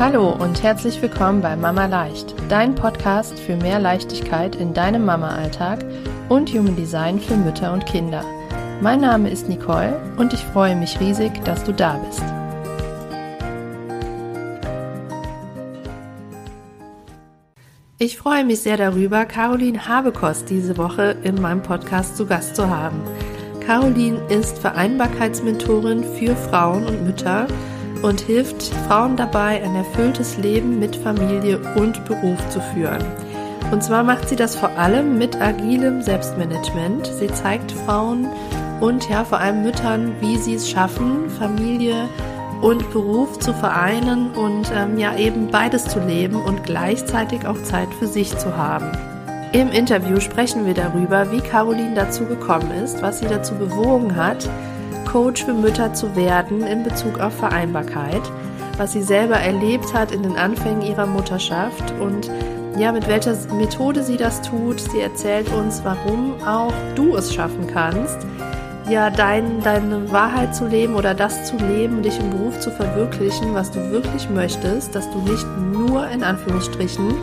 Hallo und herzlich willkommen bei Mama Leicht, dein Podcast für mehr Leichtigkeit in deinem Mama-Alltag und Human Design für Mütter und Kinder. Mein Name ist Nicole und ich freue mich riesig, dass du da bist. Ich freue mich sehr darüber, Caroline Habekost diese Woche in meinem Podcast zu Gast zu haben. Caroline ist Vereinbarkeitsmentorin für Frauen und Mütter und hilft Frauen dabei, ein erfülltes Leben mit Familie und Beruf zu führen. Und zwar macht sie das vor allem mit agilem Selbstmanagement. Sie zeigt Frauen und ja vor allem Müttern, wie sie es schaffen, Familie und Beruf zu vereinen und ähm, ja eben beides zu leben und gleichzeitig auch Zeit für sich zu haben. Im Interview sprechen wir darüber, wie Caroline dazu gekommen ist, was sie dazu bewogen hat, Coach für Mütter zu werden in Bezug auf Vereinbarkeit, was sie selber erlebt hat in den Anfängen ihrer Mutterschaft und ja, mit welcher Methode sie das tut. Sie erzählt uns, warum auch du es schaffen kannst, ja, dein, deine Wahrheit zu leben oder das zu leben, dich im Beruf zu verwirklichen, was du wirklich möchtest, dass du nicht nur in Anführungsstrichen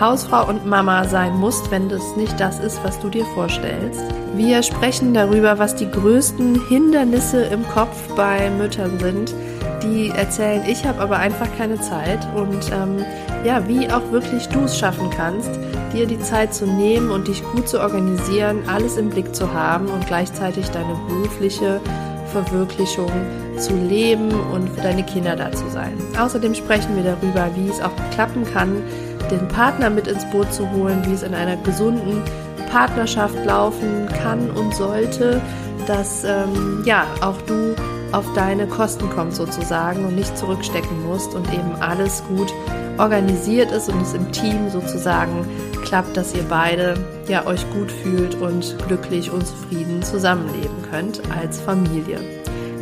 Hausfrau und Mama sein musst, wenn das nicht das ist, was du dir vorstellst. Wir sprechen darüber, was die größten Hindernisse im Kopf bei Müttern sind, die erzählen, ich habe aber einfach keine Zeit und ähm, ja, wie auch wirklich du es schaffen kannst, dir die Zeit zu nehmen und dich gut zu organisieren, alles im Blick zu haben und gleichzeitig deine berufliche Verwirklichung zu leben und für deine Kinder da zu sein. Außerdem sprechen wir darüber, wie es auch klappen kann, den Partner mit ins Boot zu holen, wie es in einer gesunden Partnerschaft laufen kann und sollte, dass ähm, ja auch du auf deine Kosten kommst sozusagen und nicht zurückstecken musst und eben alles gut organisiert ist und es im Team sozusagen klappt, dass ihr beide ja euch gut fühlt und glücklich und zufrieden zusammenleben könnt als Familie.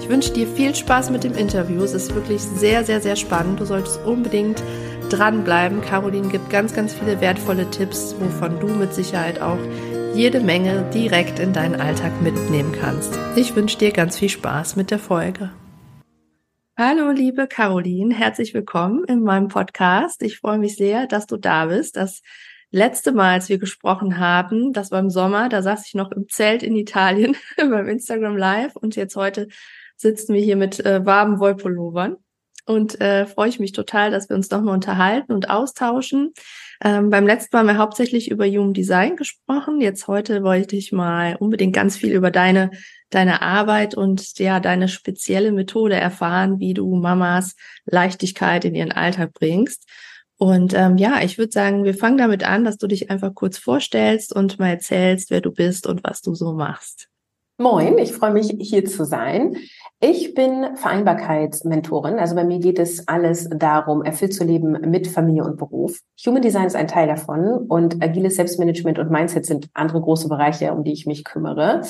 Ich wünsche dir viel Spaß mit dem Interview. Es ist wirklich sehr, sehr, sehr spannend. Du solltest unbedingt dranbleiben. Caroline gibt ganz, ganz viele wertvolle Tipps, wovon du mit Sicherheit auch jede Menge direkt in deinen Alltag mitnehmen kannst. Ich wünsche dir ganz viel Spaß mit der Folge. Hallo, liebe Caroline, herzlich willkommen in meinem Podcast. Ich freue mich sehr, dass du da bist. Das letzte Mal, als wir gesprochen haben, das war im Sommer, da saß ich noch im Zelt in Italien beim Instagram Live und jetzt heute sitzen wir hier mit äh, warmen Wollpullovern und äh, freue ich mich total, dass wir uns nochmal unterhalten und austauschen. Ähm, beim letzten Mal haben wir hauptsächlich über Human Design gesprochen. Jetzt heute wollte ich mal unbedingt ganz viel über deine, deine Arbeit und ja, deine spezielle Methode erfahren, wie du Mamas Leichtigkeit in ihren Alltag bringst. Und ähm, ja, ich würde sagen, wir fangen damit an, dass du dich einfach kurz vorstellst und mal erzählst, wer du bist und was du so machst. Moin, ich freue mich hier zu sein. Ich bin Vereinbarkeitsmentorin. Also bei mir geht es alles darum, erfüllt zu leben mit Familie und Beruf. Human Design ist ein Teil davon und agiles Selbstmanagement und Mindset sind andere große Bereiche, um die ich mich kümmere.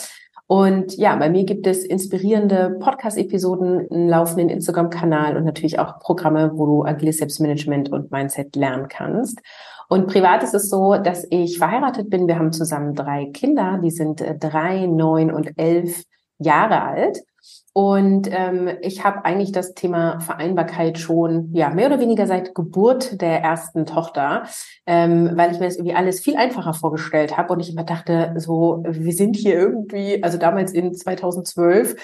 Und ja, bei mir gibt es inspirierende Podcast-Episoden, einen laufenden Instagram-Kanal und natürlich auch Programme, wo du agiles Selbstmanagement und Mindset lernen kannst. Und privat ist es so, dass ich verheiratet bin. Wir haben zusammen drei Kinder, die sind äh, drei, neun und elf Jahre alt. Und ähm, ich habe eigentlich das Thema Vereinbarkeit schon ja mehr oder weniger seit Geburt der ersten Tochter, ähm, weil ich mir das irgendwie alles viel einfacher vorgestellt habe und ich immer dachte, so wir sind hier irgendwie, also damals in 2012,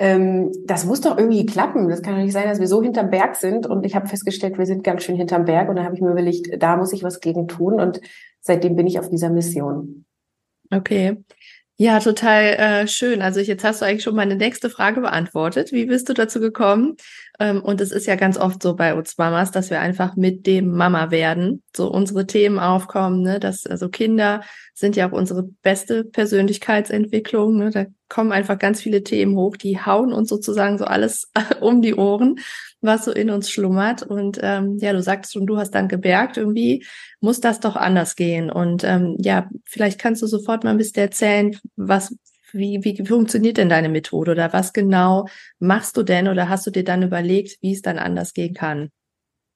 ähm, das muss doch irgendwie klappen. Das kann doch nicht sein, dass wir so hinterm Berg sind. Und ich habe festgestellt, wir sind ganz schön hinterm Berg. Und dann habe ich mir überlegt, da muss ich was gegen tun. Und seitdem bin ich auf dieser Mission. Okay. Ja, total äh, schön. Also jetzt hast du eigentlich schon meine nächste Frage beantwortet. Wie bist du dazu gekommen? Ähm, und es ist ja ganz oft so bei uns Mamas, dass wir einfach mit dem Mama werden, so unsere Themen aufkommen, ne? dass also Kinder sind ja auch unsere beste Persönlichkeitsentwicklung. Ne? Da kommen einfach ganz viele Themen hoch, die hauen uns sozusagen so alles um die Ohren, was so in uns schlummert. Und ähm, ja, du sagtest schon, du hast dann gemerkt, irgendwie muss das doch anders gehen. Und ähm, ja, vielleicht kannst du sofort mal ein bisschen erzählen, was, wie, wie funktioniert denn deine Methode oder was genau machst du denn oder hast du dir dann überlegt, wie es dann anders gehen kann?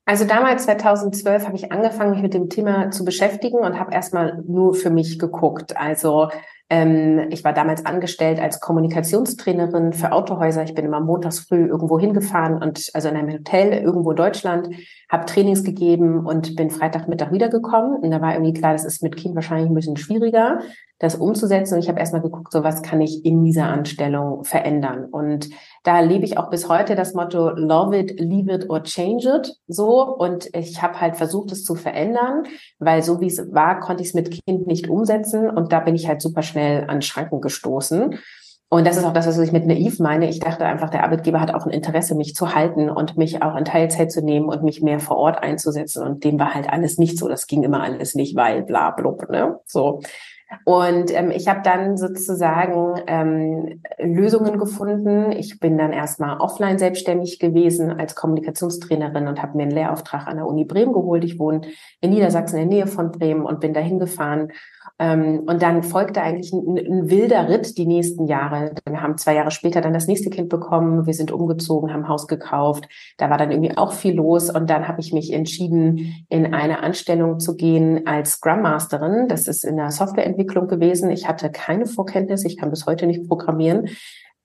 Also damals 2012 habe ich angefangen, mich mit dem Thema zu beschäftigen und habe erstmal nur für mich geguckt. Also Ähm, ich war damals angestellt als Kommunikationstrainerin für Autohäuser. Ich bin immer montags früh irgendwo hingefahren und also in einem Hotel irgendwo in Deutschland, habe Trainings gegeben und bin Freitagmittag wiedergekommen. Und da war irgendwie klar, das ist mit Kind wahrscheinlich ein bisschen schwieriger, das umzusetzen. Und ich habe erstmal geguckt, so was kann ich in dieser Anstellung verändern. Und da lebe ich auch bis heute das Motto Love it, leave it or change it so. Und ich habe halt versucht, es zu verändern, weil so wie es war, konnte ich es mit Kind nicht umsetzen. Und da bin ich halt super schnell an Schranken gestoßen. Und das ist auch das, was ich mit naiv meine. Ich dachte einfach, der Arbeitgeber hat auch ein Interesse, mich zu halten und mich auch in Teilzeit zu nehmen und mich mehr vor Ort einzusetzen. Und dem war halt alles nicht so. Das ging immer alles nicht, weil bla blub, ne? So. Und ähm, ich habe dann sozusagen ähm, Lösungen gefunden. Ich bin dann erstmal offline selbstständig gewesen als Kommunikationstrainerin und habe mir einen Lehrauftrag an der Uni Bremen geholt. Ich wohne in Niedersachsen in der Nähe von Bremen und bin da hingefahren ähm, und dann folgte eigentlich ein, ein, wilder Ritt die nächsten Jahre. Wir haben zwei Jahre später dann das nächste Kind bekommen. Wir sind umgezogen, haben Haus gekauft. Da war dann irgendwie auch viel los. Und dann habe ich mich entschieden, in eine Anstellung zu gehen als Scrum Masterin. Das ist in der Softwareentwicklung gewesen. Ich hatte keine Vorkenntnis. Ich kann bis heute nicht programmieren.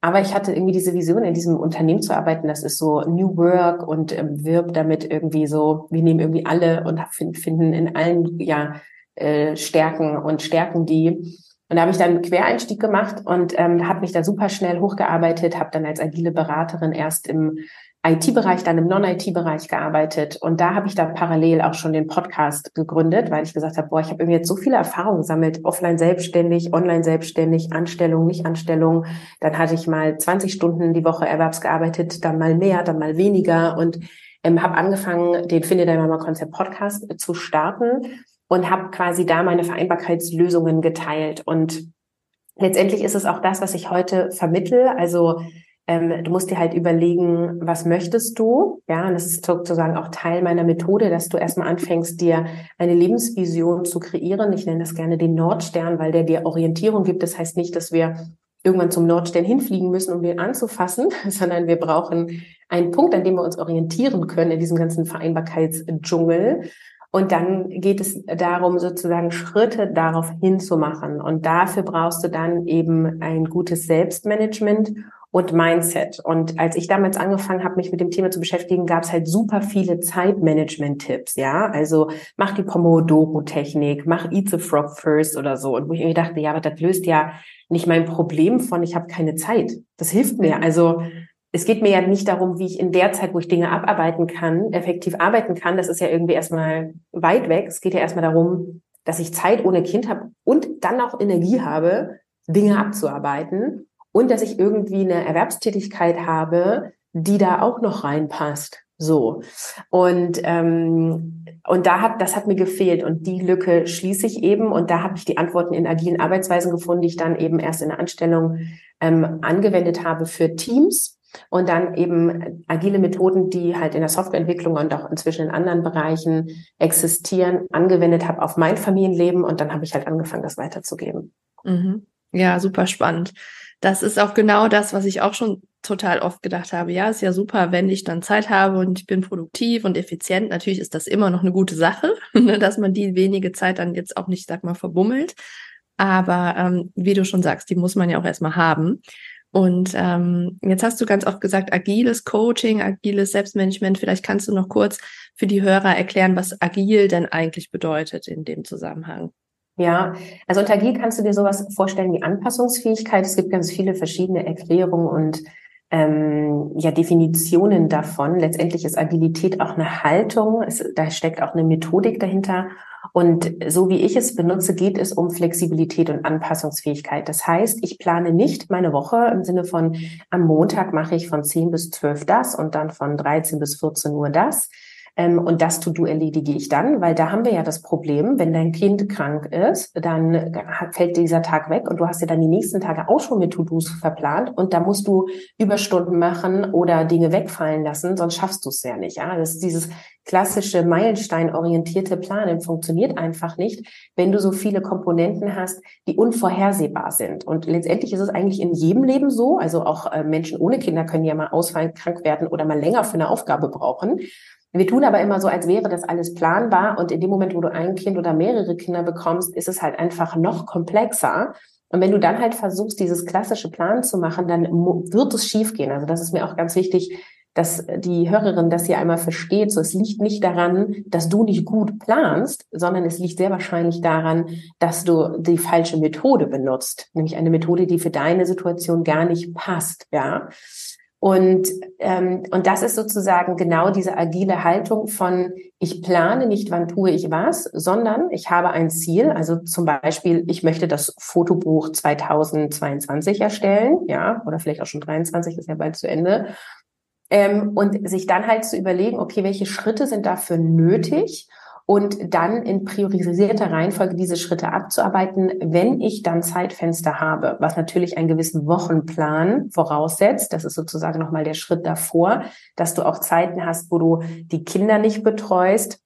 Aber ich hatte irgendwie diese Vision, in diesem Unternehmen zu arbeiten. Das ist so New Work und ähm, wirbt damit irgendwie so, wir nehmen irgendwie alle und finden in allen, ja, äh, stärken und stärken die. Und da habe ich dann Quereinstieg gemacht und ähm, habe mich da super schnell hochgearbeitet, habe dann als agile Beraterin erst im IT-Bereich, dann im Non-IT-Bereich gearbeitet. Und da habe ich dann parallel auch schon den Podcast gegründet, weil ich gesagt habe, boah, ich habe irgendwie jetzt so viele Erfahrungen gesammelt, offline selbstständig, online selbstständig, Anstellung, nicht Anstellung. Dann hatte ich mal 20 Stunden die Woche erwerbsgearbeitet, dann mal mehr, dann mal weniger und ähm, habe angefangen, den Finde dein Mama Konzept Podcast zu starten und habe quasi da meine Vereinbarkeitslösungen geteilt. Und letztendlich ist es auch das, was ich heute vermittel. Also ähm, du musst dir halt überlegen, was möchtest du? Ja, und das ist sozusagen auch Teil meiner Methode, dass du erstmal anfängst, dir eine Lebensvision zu kreieren. Ich nenne das gerne den Nordstern, weil der dir Orientierung gibt. Das heißt nicht, dass wir irgendwann zum Nordstern hinfliegen müssen, um den anzufassen, sondern wir brauchen einen Punkt, an dem wir uns orientieren können in diesem ganzen Vereinbarkeitsdschungel. Und dann geht es darum, sozusagen Schritte darauf hinzumachen. Und dafür brauchst du dann eben ein gutes Selbstmanagement und Mindset. Und als ich damals angefangen habe, mich mit dem Thema zu beschäftigen, gab es halt super viele Zeitmanagement-Tipps, ja. Also mach die Pomodoro-Technik, mach Eat the Frog First oder so. Und wo ich mir dachte, ja, aber das löst ja nicht mein Problem von, ich habe keine Zeit. Das hilft mir. Also es geht mir ja nicht darum, wie ich in der Zeit, wo ich Dinge abarbeiten kann, effektiv arbeiten kann. Das ist ja irgendwie erstmal weit weg. Es geht ja erstmal darum, dass ich Zeit ohne Kind habe und dann auch Energie habe, Dinge abzuarbeiten und dass ich irgendwie eine Erwerbstätigkeit habe, die da auch noch reinpasst. So. Und, ähm, und da hat, das hat mir gefehlt. Und die Lücke schließe ich eben. Und da habe ich die Antworten in agilen Arbeitsweisen gefunden, die ich dann eben erst in der Anstellung ähm, angewendet habe für Teams und dann eben agile Methoden, die halt in der Softwareentwicklung und auch inzwischen in anderen Bereichen existieren, angewendet habe auf mein Familienleben und dann habe ich halt angefangen, das weiterzugeben. Mhm. Ja, super spannend. Das ist auch genau das, was ich auch schon total oft gedacht habe. Ja, ist ja super, wenn ich dann Zeit habe und ich bin produktiv und effizient. Natürlich ist das immer noch eine gute Sache, ne, dass man die wenige Zeit dann jetzt auch nicht, sag mal, verbummelt. Aber ähm, wie du schon sagst, die muss man ja auch erstmal haben. Und ähm, jetzt hast du ganz oft gesagt, agiles Coaching, agiles Selbstmanagement. Vielleicht kannst du noch kurz für die Hörer erklären, was agil denn eigentlich bedeutet in dem Zusammenhang. Ja, also unter agil kannst du dir sowas vorstellen wie Anpassungsfähigkeit. Es gibt ganz viele verschiedene Erklärungen und ähm, ja Definitionen davon. Letztendlich ist Agilität auch eine Haltung. Es, da steckt auch eine Methodik dahinter. Und so wie ich es benutze, geht es um Flexibilität und Anpassungsfähigkeit. Das heißt, ich plane nicht meine Woche im Sinne von, am Montag mache ich von 10 bis 12 das und dann von 13 bis 14 Uhr das, ähm, und das To-Do erledige ich dann, weil da haben wir ja das Problem, wenn dein Kind krank ist, dann fällt dieser Tag weg und du hast ja dann die nächsten Tage auch schon mit To-Dos verplant und da musst du Überstunden machen oder Dinge wegfallen lassen, sonst schaffst du es ja nicht. Ja, das ist dieses klassische Meilenstein-orientierte Planen funktioniert einfach nicht, wenn du so viele Komponenten hast, die unvorhersehbar sind. Und letztendlich ist es eigentlich in jedem Leben so. Also auch äh, Menschen ohne Kinder können ja mal ausfallen, krank werden oder mal länger für eine Aufgabe brauchen. Wir tun aber immer so, als wäre das alles planbar und in dem Moment, wo du ein Kind oder mehrere Kinder bekommst, ist es halt einfach noch komplexer. Und wenn du dann halt versuchst, dieses klassische Plan zu machen, dann wird es schiefgehen. Also das ist mir auch ganz wichtig, dass die Hörerin das hier einmal versteht. So, es liegt nicht daran, dass du nicht gut planst, sondern es liegt sehr wahrscheinlich daran, dass du die falsche Methode benutzt, nämlich eine Methode, die für deine Situation gar nicht passt, ja. Und, ähm, und das ist sozusagen genau diese agile Haltung von, ich plane nicht, wann tue ich was, sondern ich habe ein Ziel. Also zum Beispiel, ich möchte das Fotobuch 2022 erstellen, ja, oder vielleicht auch schon 23, ist ja bald zu Ende. Ähm, und sich dann halt zu überlegen, okay, welche Schritte sind dafür nötig? und dann in priorisierter Reihenfolge diese Schritte abzuarbeiten, wenn ich dann Zeitfenster habe, was natürlich einen gewissen Wochenplan voraussetzt. Das ist sozusagen nochmal der Schritt davor, dass du auch Zeiten hast, wo du die Kinder nicht betreust,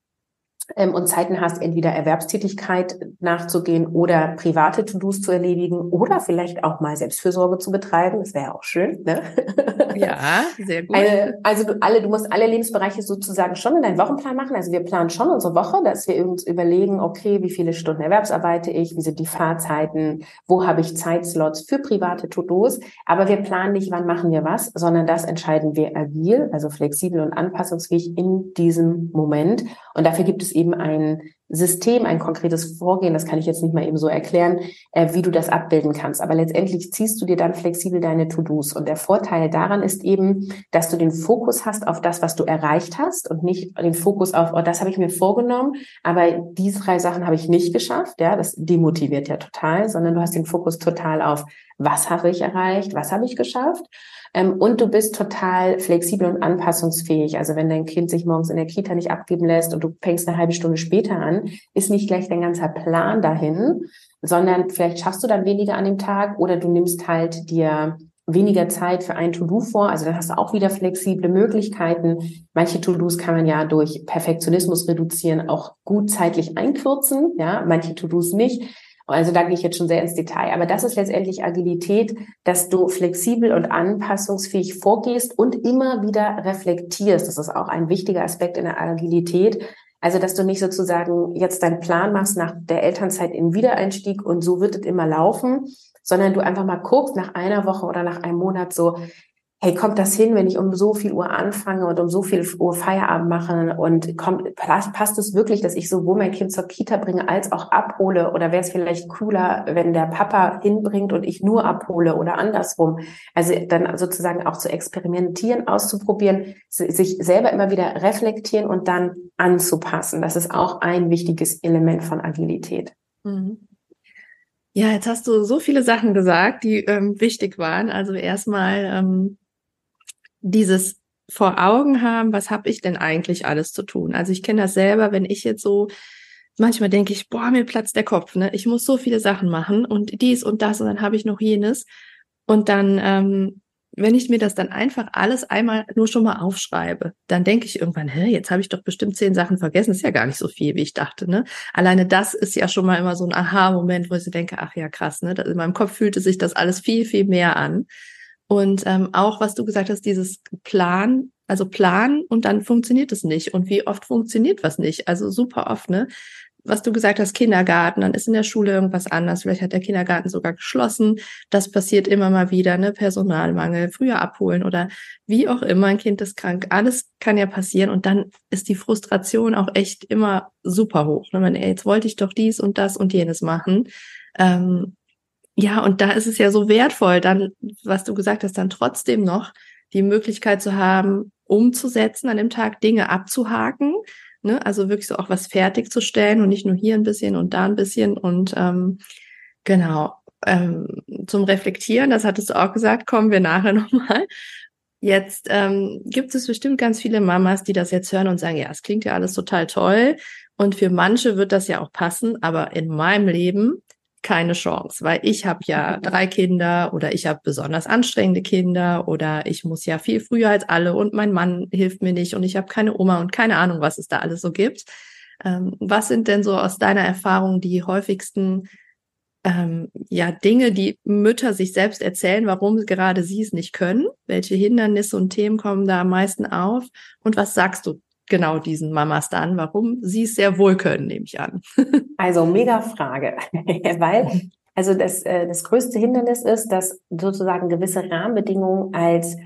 ähm, und Zeiten hast, entweder Erwerbstätigkeit nachzugehen oder private To-Dos zu erledigen oder vielleicht auch mal Selbstfürsorge zu betreiben. Das wäre auch schön. Ne? Ja, sehr gut. Eine, also du, alle, du musst alle Lebensbereiche sozusagen schon in deinen Wochenplan machen. Also wir planen schon unsere Woche, dass wir uns überlegen, okay, wie viele Stunden Erwerbsarbeite ich, wie sind die Fahrzeiten, wo habe ich Zeitslots für private To-Dos. Aber wir planen nicht, wann machen wir was, sondern das entscheiden wir agil, also flexibel und anpassungsfähig in diesem Moment. Und dafür gibt es eben ein System, ein konkretes Vorgehen, das kann ich jetzt nicht mal eben so erklären, äh, wie du das abbilden kannst. Aber letztendlich ziehst du dir dann flexibel deine To-Dos. Und der Vorteil daran ist eben, dass du den Fokus hast auf das, was du erreicht hast und nicht den Fokus auf, oh, das habe ich mir vorgenommen, aber diese drei Sachen habe ich nicht geschafft. Ja, das demotiviert ja total, sondern du hast den Fokus total auf, was habe ich erreicht, was habe ich geschafft. Ähm, und du bist total flexibel und anpassungsfähig. Also wenn dein Kind sich morgens in der Kita nicht abgeben lässt und du fängst eine halbe Stunde später an, ist nicht gleich dein ganzer Plan dahin, sondern vielleicht schaffst du dann weniger an dem Tag oder du nimmst halt dir weniger Zeit für ein To-Do vor. Also dann hast du auch wieder flexible Möglichkeiten. Manche To-Dos kann man ja durch Perfektionismus reduzieren, auch gut zeitlich einkürzen. Ja, manche To-Dos nicht. Also da gehe ich jetzt schon sehr ins Detail. Aber das ist letztendlich Agilität, dass du flexibel und anpassungsfähig vorgehst und immer wieder reflektierst. Das ist auch ein wichtiger Aspekt in der Agilität. Also, dass du nicht sozusagen jetzt deinen Plan machst nach der Elternzeit in Wiedereinstieg und so wird es immer laufen, sondern du einfach mal guckst nach einer Woche oder nach einem Monat so, hey, kommt das hin, wenn ich um so viel Uhr anfange und um so viel Uhr Feierabend mache und kommt, passt es wirklich, dass ich sowohl mein Kind zur Kita bringe als auch abhole oder wäre es vielleicht cooler, wenn der Papa hinbringt und ich nur abhole oder andersrum? Also dann sozusagen auch zu experimentieren, auszuprobieren, sich selber immer wieder reflektieren und dann anzupassen. Das ist auch ein wichtiges Element von Agilität. Mhm. Ja, jetzt hast du so viele Sachen gesagt, die ähm, wichtig waren. Also erstmal ähm, dieses vor Augen haben, was habe ich denn eigentlich alles zu tun? Also ich kenne das selber, wenn ich jetzt so manchmal denke ich, boah, mir platzt der Kopf, ne? Ich muss so viele Sachen machen und dies und das und dann habe ich noch jenes und dann ähm, wenn ich mir das dann einfach alles einmal nur schon mal aufschreibe, dann denke ich irgendwann, hä, jetzt habe ich doch bestimmt zehn Sachen vergessen. ist ja gar nicht so viel, wie ich dachte. Ne? Alleine das ist ja schon mal immer so ein Aha-Moment, wo ich so denke, ach ja, krass, ne? In meinem Kopf fühlte sich das alles viel, viel mehr an. Und ähm, auch, was du gesagt hast, dieses Plan, also Plan und dann funktioniert es nicht. Und wie oft funktioniert was nicht? Also super oft, ne? Was du gesagt hast, Kindergarten, dann ist in der Schule irgendwas anders. Vielleicht hat der Kindergarten sogar geschlossen. Das passiert immer mal wieder, ne? Personalmangel, früher abholen oder wie auch immer, ein Kind ist krank. Alles kann ja passieren. Und dann ist die Frustration auch echt immer super hoch. Ne? Man, ey, jetzt wollte ich doch dies und das und jenes machen. Ähm, ja, und da ist es ja so wertvoll, dann, was du gesagt hast, dann trotzdem noch die Möglichkeit zu haben, umzusetzen an dem Tag, Dinge abzuhaken, ne? also wirklich so auch was fertigzustellen und nicht nur hier ein bisschen und da ein bisschen und ähm, genau. Ähm, zum Reflektieren, das hattest du auch gesagt, kommen wir nachher nochmal. Jetzt ähm, gibt es bestimmt ganz viele Mamas, die das jetzt hören und sagen, ja, es klingt ja alles total toll. Und für manche wird das ja auch passen, aber in meinem Leben keine Chance, weil ich habe ja drei Kinder oder ich habe besonders anstrengende Kinder oder ich muss ja viel früher als alle und mein Mann hilft mir nicht und ich habe keine Oma und keine Ahnung, was es da alles so gibt. Ähm, was sind denn so aus deiner Erfahrung die häufigsten ähm, ja Dinge, die Mütter sich selbst erzählen, warum gerade sie es nicht können? Welche Hindernisse und Themen kommen da am meisten auf? Und was sagst du genau diesen Mamas dann, warum sie es sehr wohl können, nehme ich an. Also mega Frage, weil Also das, äh, das größte Hindernis ist, dass sozusagen gewisse Rahmenbedingungen als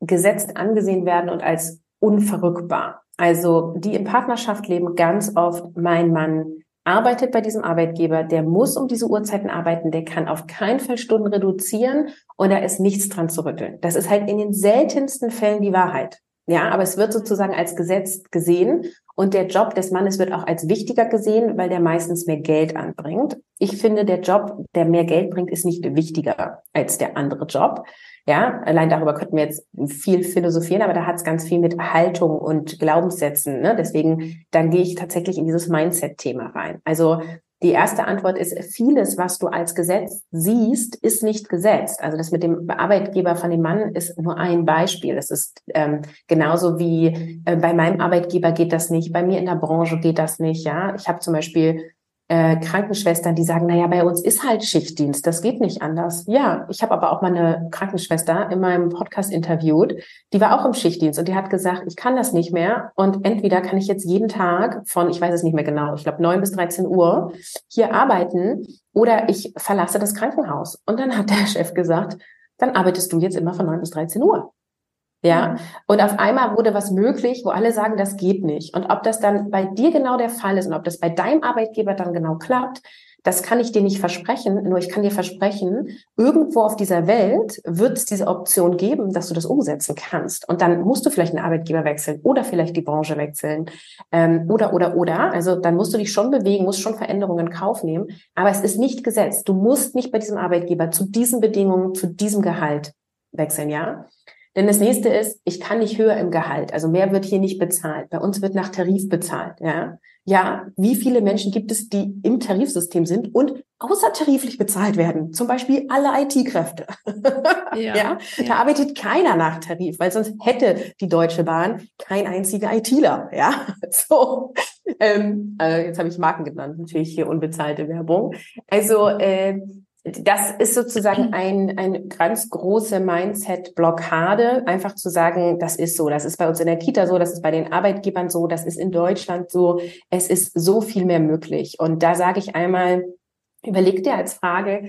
gesetzt angesehen werden und als unverrückbar. Also die in Partnerschaft leben ganz oft, mein Mann arbeitet bei diesem Arbeitgeber, der muss um diese Uhrzeiten arbeiten, der kann auf keinen Fall Stunden reduzieren und da ist nichts dran zu rütteln. Das ist halt in den seltensten Fällen die Wahrheit. Ja, aber es wird sozusagen als Gesetz gesehen und der Job des Mannes wird auch als wichtiger gesehen, weil der meistens mehr Geld anbringt. Ich finde, der Job, der mehr Geld bringt, ist nicht wichtiger als der andere Job. Ja, allein darüber könnten wir jetzt viel philosophieren, aber da hat es ganz viel mit Haltung und Glaubenssätzen. Ne? Deswegen, dann gehe ich tatsächlich in dieses Mindset-Thema rein. Also die erste Antwort ist, vieles, was du als Gesetz siehst, ist nicht gesetzt. Also das mit dem Arbeitgeber von dem Mann ist nur ein Beispiel. Es ist ähm, genauso wie äh, bei meinem Arbeitgeber geht das nicht, bei mir in der Branche geht das nicht. Ja, ich habe zum Beispiel äh, Krankenschwestern, die sagen, naja, bei uns ist halt Schichtdienst, das geht nicht anders. Ja, ich habe aber auch mal eine Krankenschwester in meinem Podcast interviewt, die war auch im Schichtdienst und die hat gesagt, ich kann das nicht mehr und entweder kann ich jetzt jeden Tag von, ich weiß es nicht mehr genau, ich glaube 9 bis 13 Uhr hier arbeiten oder ich verlasse das Krankenhaus. Und dann hat der Chef gesagt, dann arbeitest du jetzt immer von 9 bis 13 Uhr. Ja, und auf einmal wurde was möglich, wo alle sagen, das geht nicht. Und ob das dann bei dir genau der Fall ist und ob das bei deinem Arbeitgeber dann genau klappt, das kann ich dir nicht versprechen. Nur ich kann dir versprechen, irgendwo auf dieser Welt wird es diese Option geben, dass du das umsetzen kannst. Und dann musst du vielleicht einen Arbeitgeber wechseln oder vielleicht die Branche wechseln ähm, oder oder oder. Also dann musst du dich schon bewegen, musst schon Veränderungen in Kauf nehmen. Aber es ist nicht gesetzt. Du musst nicht bei diesem Arbeitgeber zu diesen Bedingungen, zu diesem Gehalt wechseln, ja. Denn das nächste ist, ich kann nicht höher im Gehalt. Also mehr wird hier nicht bezahlt. Bei uns wird nach Tarif bezahlt. Ja, ja. Wie viele Menschen gibt es, die im Tarifsystem sind und außertariflich bezahlt werden? Zum Beispiel alle IT-Kräfte. Ja, ja, ja, da arbeitet keiner nach Tarif, weil sonst hätte die Deutsche Bahn kein einziger ITler. Ja, so. Ähm, äh, jetzt habe ich Marken genannt, natürlich hier unbezahlte Werbung. Also äh, das ist sozusagen ein, ein ganz große Mindset-Blockade, einfach zu sagen, das ist so, das ist bei uns in der Kita so, das ist bei den Arbeitgebern so, das ist in Deutschland so, es ist so viel mehr möglich. Und da sage ich einmal, überleg dir als Frage,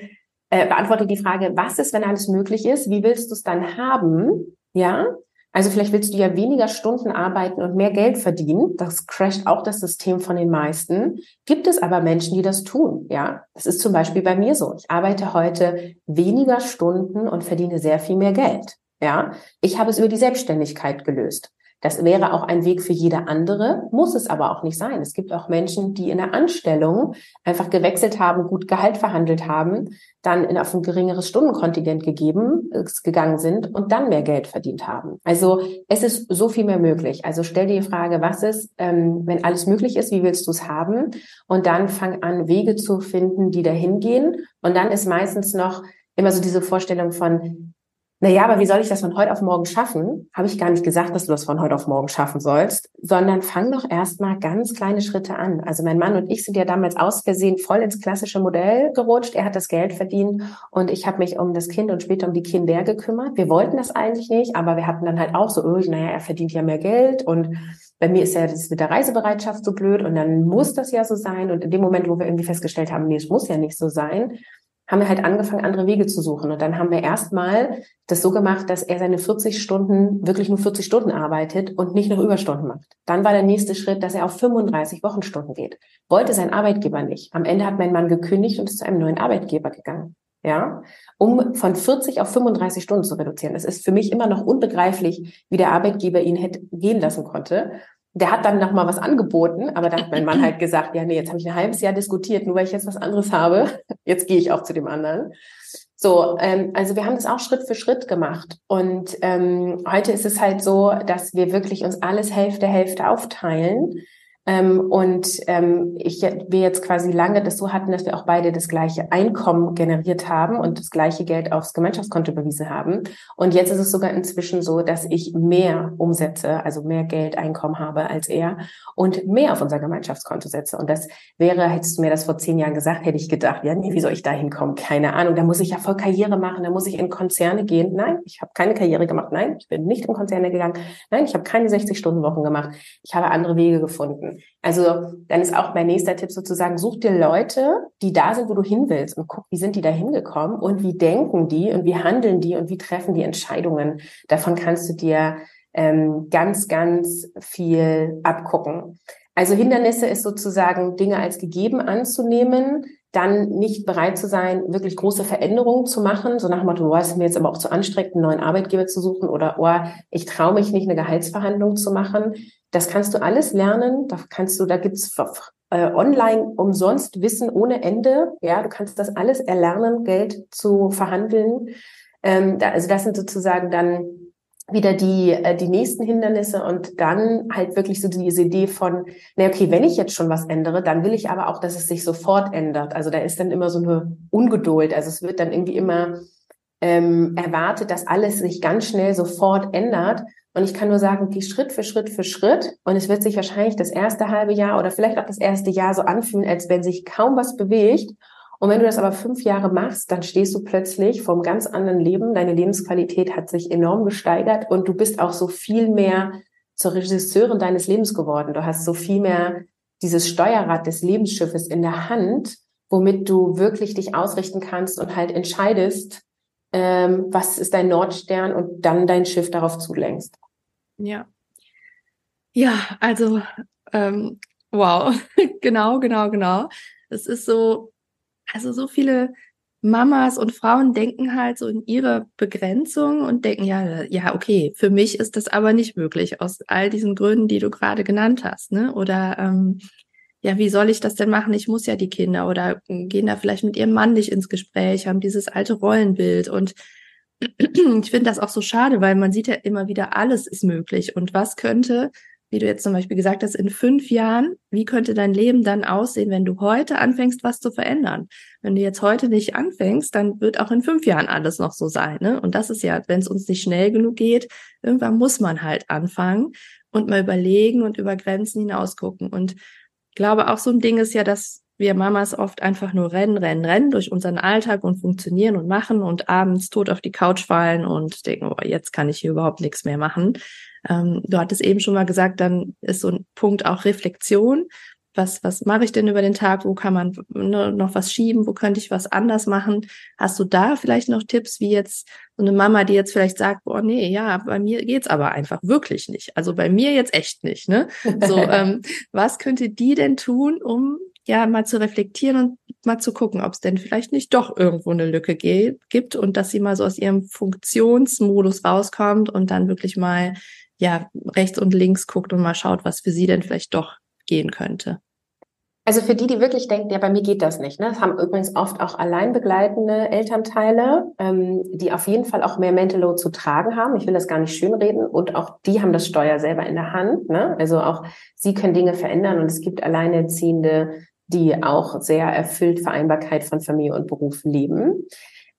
äh, beantworte die Frage, was ist, wenn alles möglich ist? Wie willst du es dann haben? Ja, also vielleicht willst du ja weniger Stunden arbeiten und mehr Geld verdienen. Das crasht auch das System von den meisten. Gibt es aber Menschen, die das tun? Ja, das ist zum Beispiel bei mir so. Ich arbeite heute weniger Stunden und verdiene sehr viel mehr Geld. Ja, ich habe es über die Selbstständigkeit gelöst. Das wäre auch ein Weg für jede andere, muss es aber auch nicht sein. Es gibt auch Menschen, die in der Anstellung einfach gewechselt haben, gut Gehalt verhandelt haben, dann in auf ein geringeres Stundenkontingent gegeben, äh, gegangen sind und dann mehr Geld verdient haben. Also es ist so viel mehr möglich. Also stell dir die Frage, was ist, ähm, wenn alles möglich ist, wie willst du es haben? Und dann fang an, Wege zu finden, die dahin gehen. Und dann ist meistens noch immer so diese Vorstellung von, naja, aber wie soll ich das von heute auf morgen schaffen? Habe ich gar nicht gesagt, dass du das von heute auf morgen schaffen sollst, sondern fang doch erstmal ganz kleine Schritte an. Also mein Mann und ich sind ja damals aus Versehen voll ins klassische Modell gerutscht. Er hat das Geld verdient und ich habe mich um das Kind und später um die Kinder gekümmert. Wir wollten das eigentlich nicht, aber wir hatten dann halt auch so, oh, naja, er verdient ja mehr Geld und bei mir ist ja das mit der Reisebereitschaft so blöd und dann muss das ja so sein. Und in dem Moment, wo wir irgendwie festgestellt haben, nee, es muss ja nicht so sein, haben wir halt angefangen, andere Wege zu suchen. Und dann haben wir erstmal das so gemacht, dass er seine 40 Stunden, wirklich nur 40 Stunden arbeitet und nicht noch Überstunden macht. Dann war der nächste Schritt, dass er auf 35 Wochenstunden geht. Wollte sein Arbeitgeber nicht. Am Ende hat mein Mann gekündigt und ist zu einem neuen Arbeitgeber gegangen. Ja, um von 40 auf 35 Stunden zu reduzieren. Es ist für mich immer noch unbegreiflich, wie der Arbeitgeber ihn hätte gehen lassen konnte. Der hat dann noch mal was angeboten, aber da hat mein Mann halt gesagt, ja, nee, jetzt habe ich ein halbes Jahr diskutiert, nur weil ich jetzt was anderes habe. Jetzt gehe ich auch zu dem anderen. So, ähm, also wir haben das auch Schritt für Schritt gemacht. Und ähm, heute ist es halt so, dass wir wirklich uns alles Hälfte, Hälfte aufteilen. Ähm, und ähm, ich, wir jetzt quasi lange das so hatten, dass wir auch beide das gleiche Einkommen generiert haben und das gleiche Geld aufs Gemeinschaftskonto überwiesen haben. Und jetzt ist es sogar inzwischen so, dass ich mehr umsetze, also mehr Geld, Einkommen habe als er und mehr auf unser Gemeinschaftskonto setze. Und das wäre, hättest du mir das vor zehn Jahren gesagt, hätte ich gedacht, ja, nee, wie soll ich da hinkommen? Keine Ahnung. Da muss ich ja voll Karriere machen, da muss ich in Konzerne gehen. Nein, ich habe keine Karriere gemacht. Nein, ich bin nicht in Konzerne gegangen. Nein, ich habe keine 60-Stunden-Wochen gemacht. Ich habe andere Wege gefunden. Also dann ist auch mein nächster Tipp sozusagen, such dir Leute, die da sind, wo du hin willst und guck, wie sind die da hingekommen und wie denken die und wie handeln die und wie treffen die Entscheidungen. Davon kannst du dir ähm, ganz, ganz viel abgucken. Also Hindernisse ist sozusagen Dinge als gegeben anzunehmen, dann nicht bereit zu sein, wirklich große Veränderungen zu machen, so nach dem Motto, oh, ist mir jetzt aber auch zu anstrengend, einen neuen Arbeitgeber zu suchen oder oh, ich traue mich nicht, eine Gehaltsverhandlung zu machen. Das kannst du alles lernen. Da kannst du, da gibt's äh, online umsonst Wissen ohne Ende. Ja, du kannst das alles erlernen, Geld zu verhandeln. Ähm, da, also das sind sozusagen dann wieder die, äh, die nächsten Hindernisse und dann halt wirklich so diese Idee von, na okay, wenn ich jetzt schon was ändere, dann will ich aber auch, dass es sich sofort ändert. Also da ist dann immer so eine Ungeduld. Also es wird dann irgendwie immer ähm, erwartet, dass alles sich ganz schnell sofort ändert. Und ich kann nur sagen, die Schritt für Schritt für Schritt. Und es wird sich wahrscheinlich das erste halbe Jahr oder vielleicht auch das erste Jahr so anfühlen, als wenn sich kaum was bewegt. Und wenn du das aber fünf Jahre machst, dann stehst du plötzlich einem ganz anderen Leben. Deine Lebensqualität hat sich enorm gesteigert und du bist auch so viel mehr zur Regisseurin deines Lebens geworden. Du hast so viel mehr dieses Steuerrad des Lebensschiffes in der Hand, womit du wirklich dich ausrichten kannst und halt entscheidest, ähm, was ist dein Nordstern und dann dein Schiff darauf zulenkst. Ja. Ja, also ähm, wow, genau, genau, genau. Es ist so, also so viele Mamas und Frauen denken halt so in ihre Begrenzung und denken, ja, ja, okay, für mich ist das aber nicht möglich, aus all diesen Gründen, die du gerade genannt hast, ne? Oder ähm, ja, wie soll ich das denn machen? Ich muss ja die Kinder oder gehen da vielleicht mit ihrem Mann nicht ins Gespräch, haben dieses alte Rollenbild und ich finde das auch so schade, weil man sieht ja immer wieder, alles ist möglich. Und was könnte wie du jetzt zum Beispiel gesagt hast, in fünf Jahren, wie könnte dein Leben dann aussehen, wenn du heute anfängst, was zu verändern? Wenn du jetzt heute nicht anfängst, dann wird auch in fünf Jahren alles noch so sein. Ne? Und das ist ja, wenn es uns nicht schnell genug geht, irgendwann muss man halt anfangen und mal überlegen und über Grenzen hinaus gucken. Und ich glaube, auch so ein Ding ist ja, dass wir Mamas oft einfach nur rennen, rennen, rennen durch unseren Alltag und funktionieren und machen und abends tot auf die Couch fallen und denken, oh, jetzt kann ich hier überhaupt nichts mehr machen. Ähm, du hattest eben schon mal gesagt, dann ist so ein Punkt auch Reflexion. Was, was mache ich denn über den Tag? Wo kann man ne, noch was schieben? Wo könnte ich was anders machen? Hast du da vielleicht noch Tipps, wie jetzt so eine Mama, die jetzt vielleicht sagt, boah, nee, ja, bei mir geht's aber einfach wirklich nicht. Also bei mir jetzt echt nicht, ne? So, ähm, was könnte die denn tun, um ja mal zu reflektieren und mal zu gucken, ob es denn vielleicht nicht doch irgendwo eine Lücke gibt und dass sie mal so aus ihrem Funktionsmodus rauskommt und dann wirklich mal ja rechts und links guckt und mal schaut, was für sie denn vielleicht doch gehen könnte. Also für die, die wirklich denken, ja, bei mir geht das nicht. Ne? Das haben übrigens oft auch allein begleitende Elternteile, ähm, die auf jeden Fall auch mehr Mental Load zu tragen haben. Ich will das gar nicht schönreden. Und auch die haben das Steuer selber in der Hand. Ne? Also auch sie können Dinge verändern. Und es gibt Alleinerziehende, die auch sehr erfüllt Vereinbarkeit von Familie und Beruf leben.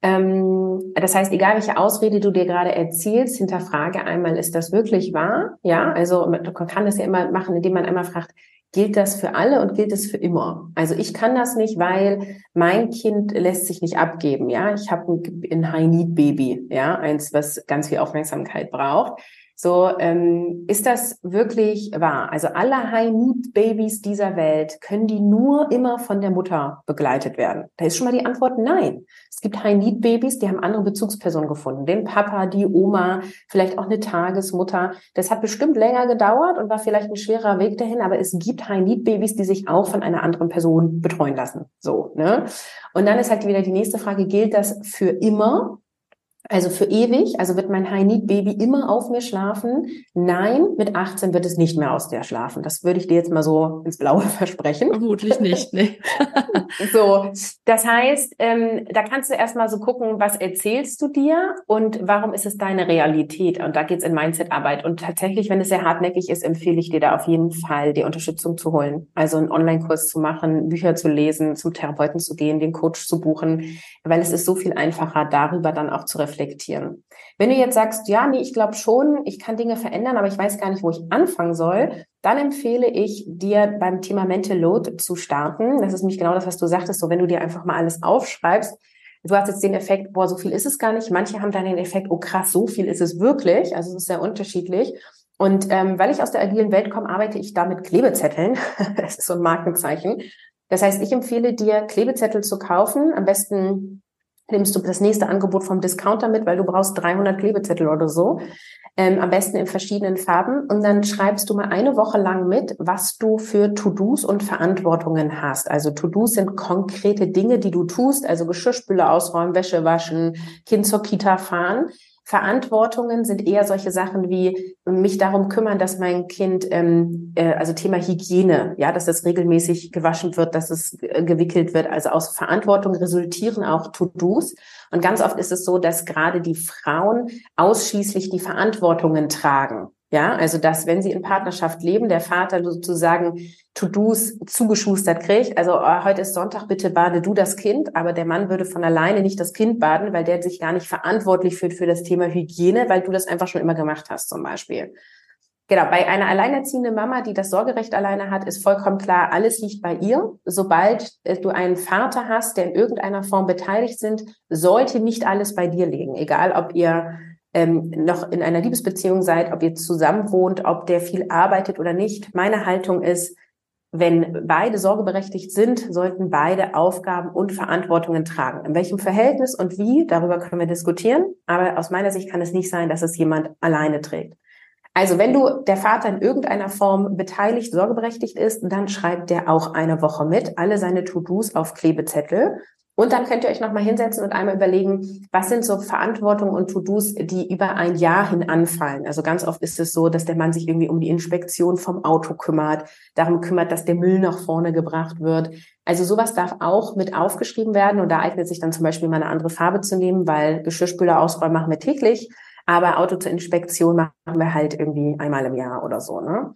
Ähm, das heißt, egal welche Ausrede du dir gerade erzählst, hinterfrage einmal, ist das wirklich wahr? Ja, also man kann das ja immer machen, indem man einmal fragt, gilt das für alle und gilt es für immer? Also ich kann das nicht, weil mein Kind lässt sich nicht abgeben. Ja, ich habe ein, High-Need-Baby, ja, eins, was ganz viel Aufmerksamkeit braucht. So, ähm, ist das wirklich wahr? Also alle High-Need-Babys dieser Welt, können die nur immer von der Mutter begleitet werden? Da ist schon mal die Antwort nein. Es gibt High-Need-Babys, die haben andere Bezugspersonen gefunden. Den Papa, die Oma, vielleicht auch eine Tagesmutter. Das hat bestimmt länger gedauert und war vielleicht ein schwerer Weg dahin, aber es gibt High-Need-Babys, die sich auch von einer anderen Person betreuen lassen. So, ne? Und dann ist halt wieder die nächste Frage, gilt das für immer? Also für ewig, also wird mein High-Need-Baby immer auf mir schlafen? Nein, mit 18 wird es nicht mehr aus der schlafen. Das würde ich dir jetzt mal so ins Blaue versprechen. Vermutlich nicht, ne? so, das heißt, ähm, da kannst du erstmal so gucken, was erzählst du dir und warum ist es deine Realität? Und da geht's in Mindset-Arbeit. Und tatsächlich, wenn es sehr hartnäckig ist, empfehle ich dir da auf jeden Fall die Unterstützung zu holen. Also einen Online-Kurs zu machen, Bücher zu lesen, zum Therapeuten zu gehen, den Coach zu buchen, weil es ist so viel einfacher, darüber dann auch zu reflektieren reflektieren. Wenn du jetzt sagst, ja, nee, ich glaube schon, ich kann Dinge verändern, aber ich weiß gar nicht, wo ich anfangen soll, dann empfehle ich dir beim Thema Mental Load zu starten. Das ist nämlich genau das, was du sagtest, so wenn du dir einfach mal alles aufschreibst. Du hast jetzt den Effekt, boah, so viel ist es gar nicht. Manche haben dann den Effekt, oh krass, so viel ist es wirklich. Also es ist sehr unterschiedlich. Und ähm, weil ich aus der agilen Welt komme, arbeite ich da mit Klebezetteln. das ist so ein Markenzeichen. Das heißt, ich empfehle dir, Klebezettel zu kaufen. Am besten nimmst du das nächste Angebot vom Discounter mit, weil du brauchst 300 Klebezettel oder so. Ähm, am besten in verschiedenen Farben. Und dann schreibst du mal eine Woche lang mit, was du für To-Dos und Verantwortungen hast. Also To-Dos sind konkrete Dinge, die du tust, also Geschirrspüle ausräumen, Wäsche waschen, Kind zur Kita fahren. Verantwortungen sind eher solche Sachen wie mich darum kümmern, dass mein Kind, ähm, äh, also Thema Hygiene, ja, dass das regelmäßig gewaschen wird, dass es äh, gewickelt wird. Also aus Verantwortung resultieren auch To-Dos. Und ganz oft ist es so, dass gerade die Frauen ausschließlich die Verantwortungen tragen. Ja, also dass, wenn sie in Partnerschaft leben, der Vater sozusagen To-Dos zugeschustert kriegt. Also oh, heute ist Sonntag, bitte bade du das Kind, aber der Mann würde von alleine nicht das Kind baden, weil der sich gar nicht verantwortlich fühlt für das Thema Hygiene, weil du das einfach schon immer gemacht hast, zum Beispiel. Genau, bei einer alleinerziehenden Mama, die das Sorgerecht alleine hat, ist vollkommen klar, alles liegt bei ihr. Sobald äh, du einen Vater hast, der in irgendeiner Form beteiligt sind, sollte nicht alles bei dir liegen. Egal, ob ihr ähm, noch in einer Liebesbeziehung seid, ob ihr zusammen wohnt, ob der viel arbeitet oder nicht. Meine Haltung ist, wenn beide sorgeberechtigt sind, sollten beide Aufgaben und Verantwortungen tragen. In welchem Verhältnis und wie, darüber können wir diskutieren. Aber aus meiner Sicht kann es nicht sein, dass es jemand alleine trägt. Also wenn du der Vater in irgendeiner Form beteiligt, sorgeberechtigt ist, dann schreibt der auch eine Woche mit, alle seine To-Dos auf Klebezettel und dann könnt ihr euch nochmal hinsetzen und einmal überlegen, was sind so Verantwortungen und To-Dos, die über ein Jahr hin anfallen. Also ganz oft ist es so, dass der Mann sich irgendwie um die Inspektion vom Auto kümmert, darum kümmert, dass der Müll nach vorne gebracht wird. Also sowas darf auch mit aufgeschrieben werden und da eignet sich dann zum Beispiel mal eine andere Farbe zu nehmen, weil Geschirrspüler ausräumen machen wir täglich, aber Auto zur Inspektion machen wir halt irgendwie einmal im Jahr oder so. Ne?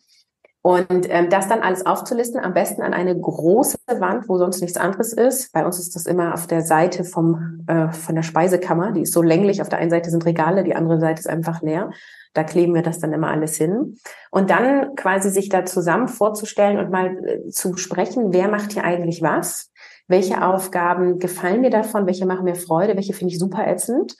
Und ähm, das dann alles aufzulisten, am besten an eine große Wand, wo sonst nichts anderes ist. Bei uns ist das immer auf der Seite vom, äh, von der Speisekammer. Die ist so länglich. Auf der einen Seite sind Regale, die andere Seite ist einfach leer. Da kleben wir das dann immer alles hin. Und dann quasi sich da zusammen vorzustellen und mal äh, zu sprechen, wer macht hier eigentlich was? Welche Aufgaben gefallen mir davon? Welche machen mir Freude? Welche finde ich super ätzend?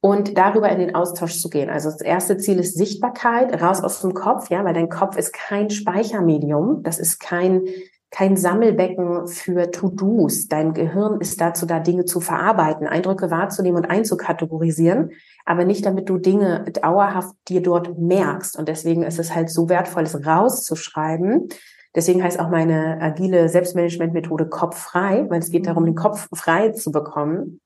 Und darüber in den Austausch zu gehen. Also das erste Ziel ist Sichtbarkeit, raus aus dem Kopf, ja, weil dein Kopf ist kein Speichermedium, das ist kein kein Sammelbecken für To-Dos. Dein Gehirn ist dazu da, Dinge zu verarbeiten, Eindrücke wahrzunehmen und einzukategorisieren, aber nicht damit du Dinge dauerhaft dir dort merkst. Und deswegen ist es halt so wertvoll, es rauszuschreiben. Deswegen heißt auch meine agile Selbstmanagement-Methode Kopf frei, weil es geht darum, den Kopf frei zu bekommen.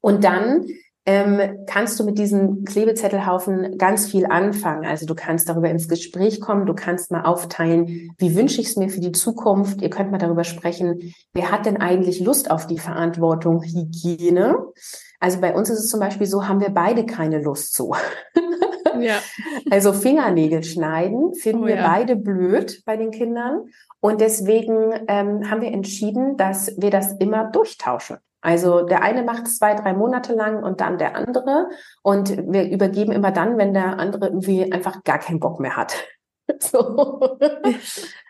Und dann ähm, kannst du mit diesem Klebezettelhaufen ganz viel anfangen. Also du kannst darüber ins Gespräch kommen, du kannst mal aufteilen, wie wünsche ich es mir für die Zukunft. Ihr könnt mal darüber sprechen, wer hat denn eigentlich Lust auf die Verantwortung Hygiene? Also bei uns ist es zum Beispiel so, haben wir beide keine Lust zu. Ja. Also Fingernägel schneiden finden oh, wir ja. beide blöd bei den Kindern. Und deswegen ähm, haben wir entschieden, dass wir das immer durchtauschen. Also der eine macht es zwei, drei Monate lang und dann der andere. Und wir übergeben immer dann, wenn der andere irgendwie einfach gar keinen Bock mehr hat. So.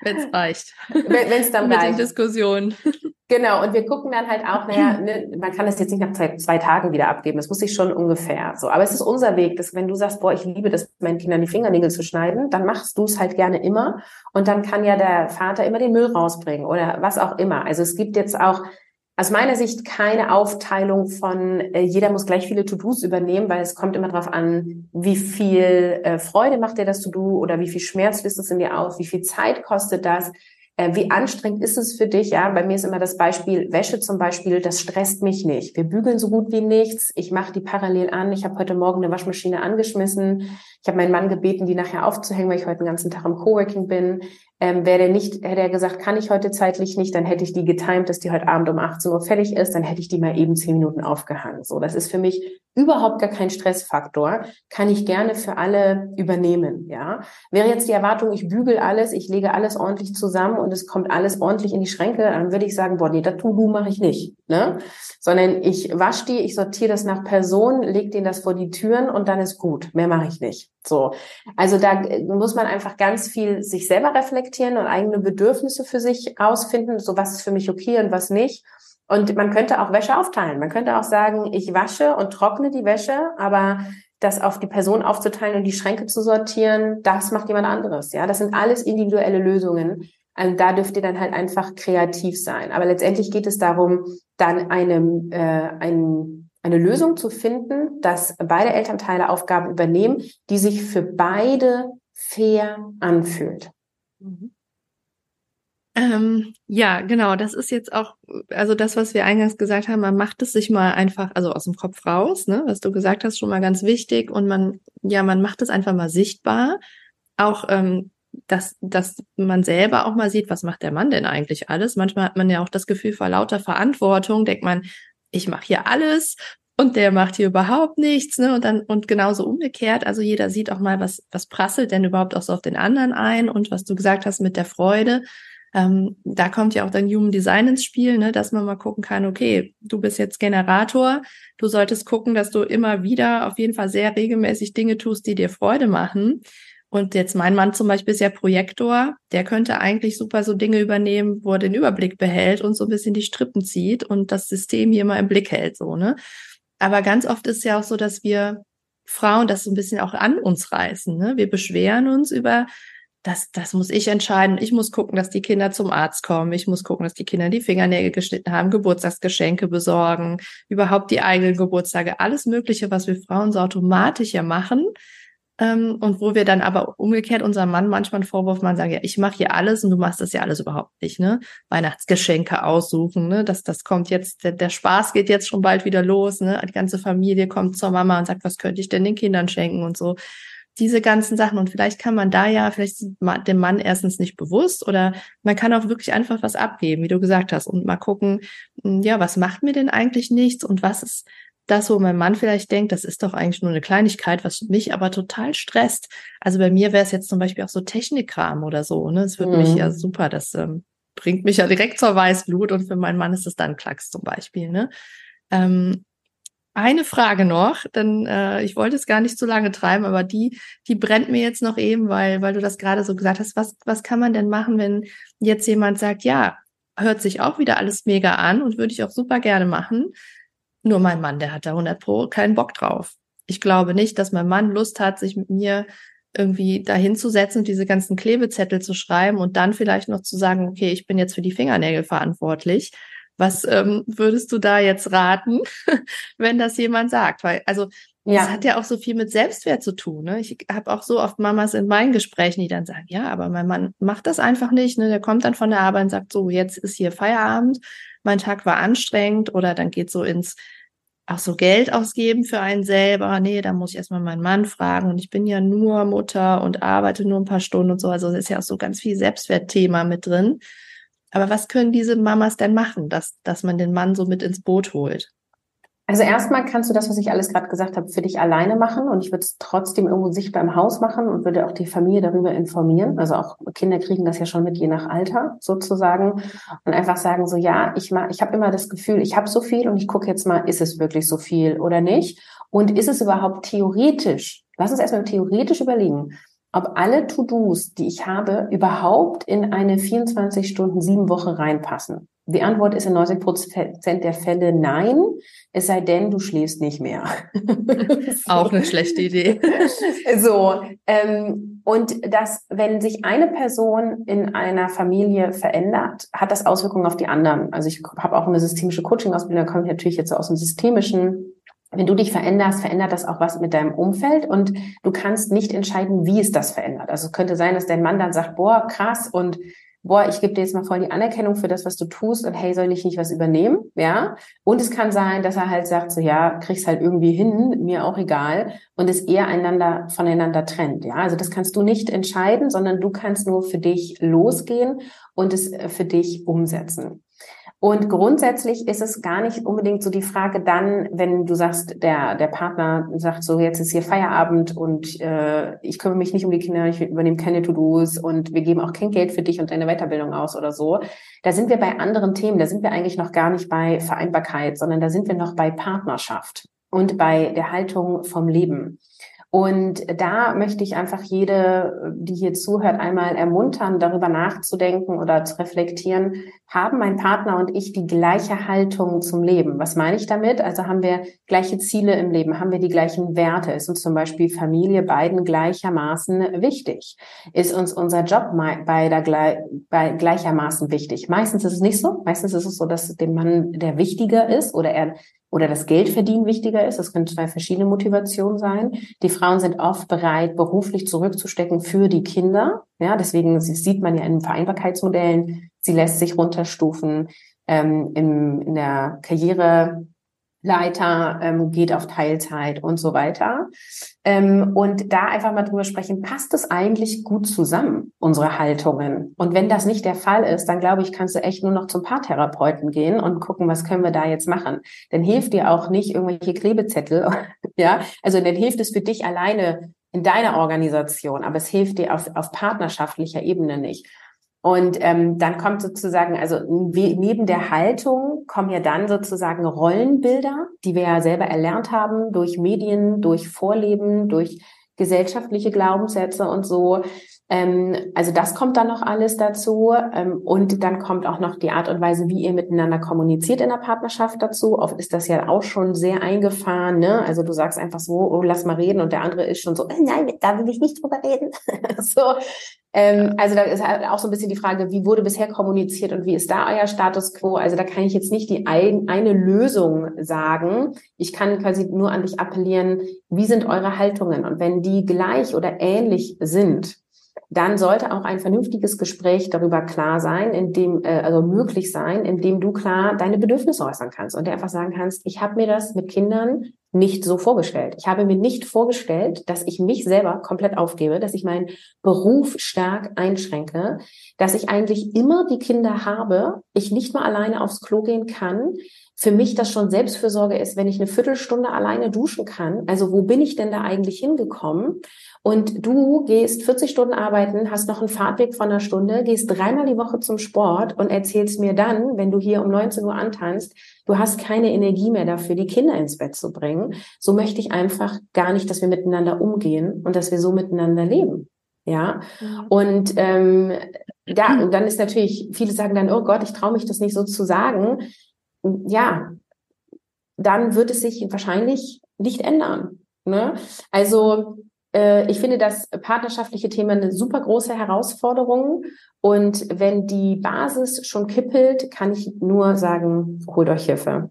Wenn es reicht. Wenn es dann Mit reicht. den Diskussionen. Genau, und wir gucken dann halt auch, naja, ne, man kann das jetzt nicht nach zwei, zwei Tagen wieder abgeben, das muss ich schon ungefähr so. Aber es ist unser Weg, dass wenn du sagst, boah, ich liebe das, meinen Kindern die Fingernägel zu schneiden, dann machst du es halt gerne immer. Und dann kann ja der Vater immer den Müll rausbringen oder was auch immer. Also es gibt jetzt auch aus meiner Sicht keine Aufteilung von, äh, jeder muss gleich viele To-Dos übernehmen, weil es kommt immer darauf an, wie viel äh, Freude macht dir das To-Do oder wie viel Schmerz löst es in dir aus, wie viel Zeit kostet das, äh, wie anstrengend ist es für dich? Ja, bei mir ist immer das Beispiel Wäsche zum Beispiel, das stresst mich nicht. Wir bügeln so gut wie nichts. Ich mache die parallel an. Ich habe heute Morgen eine Waschmaschine angeschmissen. Ich habe meinen Mann gebeten, die nachher aufzuhängen, weil ich heute den ganzen Tag im Coworking bin. Ähm, wäre der nicht, hätte er gesagt, kann ich heute zeitlich nicht, dann hätte ich die getimt, dass die heute Abend um 18 Uhr fertig ist, dann hätte ich die mal eben zehn Minuten aufgehangen. So, das ist für mich überhaupt gar kein Stressfaktor, kann ich gerne für alle übernehmen, ja. Wäre jetzt die Erwartung, ich bügel alles, ich lege alles ordentlich zusammen und es kommt alles ordentlich in die Schränke, dann würde ich sagen, boah, nee, das To-Do mache ich nicht, ne? Sondern ich wasche die, ich sortiere das nach Person, leg denen das vor die Türen und dann ist gut. Mehr mache ich nicht. So. Also da muss man einfach ganz viel sich selber reflektieren und eigene Bedürfnisse für sich ausfinden, so was ist für mich okay und was nicht. Und man könnte auch Wäsche aufteilen. Man könnte auch sagen, ich wasche und trockne die Wäsche, aber das auf die Person aufzuteilen und die Schränke zu sortieren, das macht jemand anderes. Ja, das sind alles individuelle Lösungen. Und da dürft ihr dann halt einfach kreativ sein. Aber letztendlich geht es darum, dann eine, äh, ein, eine Lösung zu finden, dass beide Elternteile Aufgaben übernehmen, die sich für beide fair anfühlt. Mhm. Ähm, ja, genau. Das ist jetzt auch, also das, was wir eingangs gesagt haben, man macht es sich mal einfach, also aus dem Kopf raus, ne, was du gesagt hast, schon mal ganz wichtig. Und man, ja, man macht es einfach mal sichtbar. Auch, ähm, dass, dass man selber auch mal sieht, was macht der Mann denn eigentlich alles. Manchmal hat man ja auch das Gefühl vor lauter Verantwortung, denkt man, ich mache hier alles und der macht hier überhaupt nichts, ne? Und dann und genauso umgekehrt. Also jeder sieht auch mal, was was prasselt denn überhaupt auch so auf den anderen ein und was du gesagt hast mit der Freude. Ähm, da kommt ja auch dann Human Design ins Spiel, ne, dass man mal gucken kann, okay, du bist jetzt Generator, du solltest gucken, dass du immer wieder auf jeden Fall sehr regelmäßig Dinge tust, die dir Freude machen. Und jetzt mein Mann zum Beispiel ist ja Projektor, der könnte eigentlich super so Dinge übernehmen, wo er den Überblick behält und so ein bisschen die Strippen zieht und das System hier mal im Blick hält, so, ne? Aber ganz oft ist ja auch so, dass wir Frauen das so ein bisschen auch an uns reißen. Ne? Wir beschweren uns über das, das muss ich entscheiden. Ich muss gucken, dass die Kinder zum Arzt kommen. Ich muss gucken, dass die Kinder die Fingernägel geschnitten haben, Geburtstagsgeschenke besorgen, überhaupt die eigenen Geburtstage, alles Mögliche, was wir Frauen so automatisch ja machen. Ähm, und wo wir dann aber umgekehrt unserem Mann manchmal einen Vorwurf machen, sagen, ja, ich mache hier alles und du machst das ja alles überhaupt nicht, ne? Weihnachtsgeschenke aussuchen, ne? Das, das kommt jetzt, der, der Spaß geht jetzt schon bald wieder los, ne? Die ganze Familie kommt zur Mama und sagt, was könnte ich denn den Kindern schenken und so diese ganzen Sachen. Und vielleicht kann man da ja, vielleicht dem Mann erstens nicht bewusst oder man kann auch wirklich einfach was abgeben, wie du gesagt hast, und mal gucken, hm, ja, was macht mir denn eigentlich nichts und was ist das, wo mein Mann vielleicht denkt, das ist doch eigentlich nur eine Kleinigkeit, was mich aber total stresst. Also bei mir wäre es jetzt zum Beispiel auch so Technikkram oder so, ne? Es würde mhm. mich ja super, das ähm, bringt mich ja direkt zur Weißblut und für meinen Mann ist es dann Klacks zum Beispiel, ne? Ähm, eine Frage noch, denn äh, ich wollte es gar nicht zu lange treiben, aber die, die brennt mir jetzt noch eben, weil, weil du das gerade so gesagt hast. Was, was kann man denn machen, wenn jetzt jemand sagt, ja, hört sich auch wieder alles mega an und würde ich auch super gerne machen. Nur mein Mann, der hat da 100 Pro keinen Bock drauf. Ich glaube nicht, dass mein Mann Lust hat, sich mit mir irgendwie dahin zu setzen und diese ganzen Klebezettel zu schreiben und dann vielleicht noch zu sagen, okay, ich bin jetzt für die Fingernägel verantwortlich. Was ähm, würdest du da jetzt raten, wenn das jemand sagt? Weil, also, ja. das hat ja auch so viel mit Selbstwert zu tun. Ne? Ich habe auch so oft Mamas in meinen Gesprächen, die dann sagen, ja, aber mein Mann macht das einfach nicht. Ne? Der kommt dann von der Arbeit und sagt, so, jetzt ist hier Feierabend, mein Tag war anstrengend oder dann geht so ins auch so Geld ausgeben für einen selber. Nee, da muss ich erstmal meinen Mann fragen und ich bin ja nur Mutter und arbeite nur ein paar Stunden und so. Also es ist ja auch so ganz viel Selbstwertthema mit drin. Aber was können diese Mamas denn machen, dass, dass man den Mann so mit ins Boot holt? Also erstmal kannst du das, was ich alles gerade gesagt habe, für dich alleine machen und ich würde es trotzdem irgendwo sichtbar im Haus machen und würde auch die Familie darüber informieren. Also auch Kinder kriegen das ja schon mit, je nach Alter sozusagen und einfach sagen so, ja, ich mal, ich habe immer das Gefühl, ich habe so viel und ich gucke jetzt mal, ist es wirklich so viel oder nicht? Und ist es überhaupt theoretisch? Lass uns erstmal theoretisch überlegen ob alle To-Dos, die ich habe, überhaupt in eine 24 Stunden, sieben Woche reinpassen. Die Antwort ist in 90 Prozent der Fälle nein, es sei denn, du schläfst nicht mehr. Auch eine schlechte Idee. so, ähm, und dass, wenn sich eine Person in einer Familie verändert, hat das Auswirkungen auf die anderen. Also ich habe auch eine systemische Coaching-Ausbildung, da komme ich natürlich jetzt so aus dem systemischen wenn du dich veränderst, verändert das auch was mit deinem Umfeld und du kannst nicht entscheiden, wie es das verändert. Also es könnte sein, dass dein Mann dann sagt, boah, krass und boah, ich gebe dir jetzt mal voll die Anerkennung für das, was du tust und hey, soll ich nicht was übernehmen? Ja. Und es kann sein, dass er halt sagt, so ja, kriegst halt irgendwie hin, mir auch egal und es eher einander voneinander trennt. Ja. Also das kannst du nicht entscheiden, sondern du kannst nur für dich losgehen und es äh, für dich umsetzen. Und grundsätzlich ist es gar nicht unbedingt so die Frage dann, wenn du sagst, der, der Partner sagt so, jetzt ist hier Feierabend und äh, ich kümmere mich nicht um die Kinder, ich übernehme keine To-Dos und wir geben auch kein Geld für dich und deine Weiterbildung aus oder so. Da sind wir bei anderen Themen, da sind wir eigentlich noch gar nicht bei Vereinbarkeit, sondern da sind wir noch bei Partnerschaft und bei der Haltung vom Leben. Und da möchte ich einfach jede, die hier zuhört, einmal ermuntern, darüber nachzudenken oder zu reflektieren, haben mein Partner und ich die gleiche Haltung zum Leben? Was meine ich damit? Also haben wir gleiche Ziele im Leben? Haben wir die gleichen Werte? Ist uns zum Beispiel Familie beiden gleichermaßen wichtig? Ist uns unser Job beider gleichermaßen wichtig? Meistens ist es nicht so. Meistens ist es so, dass dem Mann der wichtiger ist oder er oder das Geldverdienen wichtiger ist. Das können zwei verschiedene Motivationen sein. Die Frauen sind oft bereit, beruflich zurückzustecken für die Kinder. Ja, deswegen sieht man ja in Vereinbarkeitsmodellen, sie lässt sich runterstufen ähm, im, in der Karriere Leiter ähm, geht auf Teilzeit und so weiter. Ähm, und da einfach mal drüber sprechen, passt es eigentlich gut zusammen, unsere Haltungen? Und wenn das nicht der Fall ist, dann glaube ich, kannst du echt nur noch zum Paartherapeuten gehen und gucken, was können wir da jetzt machen. Dann hilft dir auch nicht irgendwelche Klebezettel, ja. Also dann hilft es für dich alleine in deiner Organisation, aber es hilft dir auf, auf partnerschaftlicher Ebene nicht. Und ähm, dann kommt sozusagen, also neben der Haltung kommen ja dann sozusagen Rollenbilder, die wir ja selber erlernt haben durch Medien, durch Vorleben, durch gesellschaftliche Glaubenssätze und so. Ähm, also das kommt dann noch alles dazu. Ähm, und dann kommt auch noch die Art und Weise, wie ihr miteinander kommuniziert in der Partnerschaft dazu. Oft ist das ja auch schon sehr eingefahren. Ne? Also du sagst einfach so, oh, lass mal reden. Und der andere ist schon so, äh, nein, da will ich nicht drüber reden. so, ähm, also da ist halt auch so ein bisschen die Frage, wie wurde bisher kommuniziert und wie ist da euer Status quo? Also da kann ich jetzt nicht die ein, eine Lösung sagen. Ich kann quasi nur an dich appellieren, wie sind eure Haltungen? Und wenn die gleich oder ähnlich sind, dann sollte auch ein vernünftiges Gespräch darüber klar sein, in dem, äh, also möglich sein, in dem du klar deine Bedürfnisse äußern kannst und dir einfach sagen kannst, ich habe mir das mit Kindern nicht so vorgestellt. Ich habe mir nicht vorgestellt, dass ich mich selber komplett aufgebe, dass ich meinen Beruf stark einschränke, dass ich eigentlich immer die Kinder habe, ich nicht mal alleine aufs Klo gehen kann, für mich das schon Selbstfürsorge ist, wenn ich eine Viertelstunde alleine duschen kann. Also wo bin ich denn da eigentlich hingekommen? Und du gehst 40 Stunden arbeiten, hast noch einen Fahrtweg von einer Stunde, gehst dreimal die Woche zum Sport und erzählst mir dann, wenn du hier um 19 Uhr antanzt, du hast keine Energie mehr dafür, die Kinder ins Bett zu bringen. So möchte ich einfach gar nicht, dass wir miteinander umgehen und dass wir so miteinander leben. Ja. ja. Und ähm, da, und dann ist natürlich, viele sagen dann, oh Gott, ich traue mich das nicht so zu sagen. Ja, dann wird es sich wahrscheinlich nicht ändern. Ne? Also ich finde das partnerschaftliche Thema eine super große Herausforderung. Und wenn die Basis schon kippelt, kann ich nur sagen, holt euch Hilfe.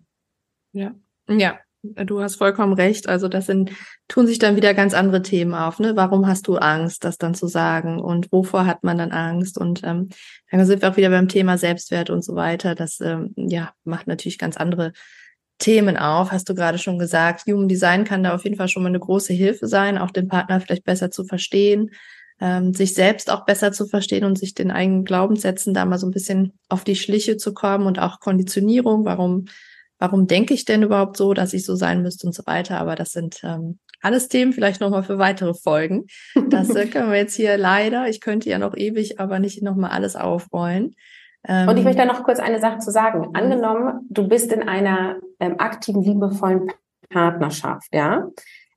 Ja, ja, du hast vollkommen recht. Also das sind, tun sich dann wieder ganz andere Themen auf. Ne? Warum hast du Angst, das dann zu sagen? Und wovor hat man dann Angst? Und ähm, dann sind wir auch wieder beim Thema Selbstwert und so weiter. Das ähm, ja macht natürlich ganz andere Themen auf, hast du gerade schon gesagt. Human Design kann da auf jeden Fall schon mal eine große Hilfe sein, auch den Partner vielleicht besser zu verstehen, ähm, sich selbst auch besser zu verstehen und sich den eigenen Glaubenssätzen da mal so ein bisschen auf die Schliche zu kommen und auch Konditionierung, warum, warum denke ich denn überhaupt so, dass ich so sein müsste und so weiter. Aber das sind ähm, alles Themen vielleicht nochmal für weitere Folgen. Das äh, können wir jetzt hier leider, ich könnte ja noch ewig, aber nicht nochmal alles aufrollen. Und ich möchte da noch kurz eine Sache zu sagen. Angenommen, du bist in einer ähm, aktiven, liebevollen Partnerschaft, ja,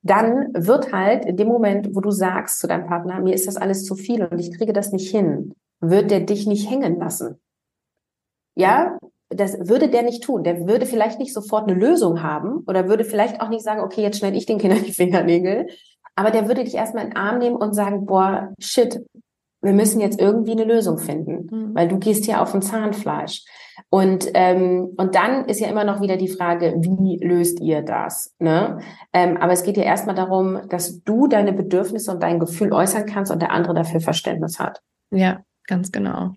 dann wird halt in dem Moment, wo du sagst zu deinem Partner, mir ist das alles zu viel und ich kriege das nicht hin, wird der dich nicht hängen lassen. Ja, das würde der nicht tun. Der würde vielleicht nicht sofort eine Lösung haben oder würde vielleicht auch nicht sagen, okay, jetzt schneide ich den Kindern die Fingernägel. Aber der würde dich erstmal in den Arm nehmen und sagen, boah, shit, wir müssen jetzt irgendwie eine Lösung finden, mhm. weil du gehst hier auf ein Zahnfleisch. Und, ähm, und dann ist ja immer noch wieder die Frage, wie löst ihr das? Ne? Ähm, aber es geht ja erstmal darum, dass du deine Bedürfnisse und dein Gefühl äußern kannst und der andere dafür Verständnis hat. Ja, ganz genau.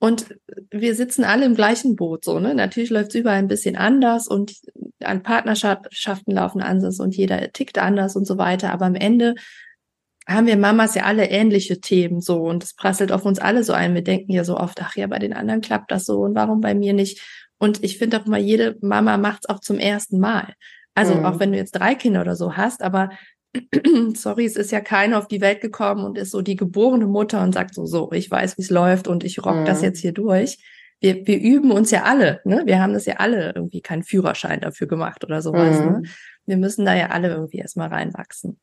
Und wir sitzen alle im gleichen Boot, so, ne? Natürlich läuft es überall ein bisschen anders und an Partnerschaften laufen anders und jeder tickt anders und so weiter. Aber am Ende haben wir Mamas ja alle ähnliche Themen so und es prasselt auf uns alle so ein. Wir denken ja so oft, ach ja, bei den anderen klappt das so und warum bei mir nicht? Und ich finde auch mal, jede Mama macht es auch zum ersten Mal. Also mhm. auch wenn du jetzt drei Kinder oder so hast, aber sorry, es ist ja keiner auf die Welt gekommen und ist so die geborene Mutter und sagt so, so, ich weiß, wie es läuft und ich rock mhm. das jetzt hier durch. Wir, wir üben uns ja alle, ne? Wir haben das ja alle irgendwie keinen Führerschein dafür gemacht oder sowas. Mhm. Ne? Wir müssen da ja alle irgendwie erstmal reinwachsen.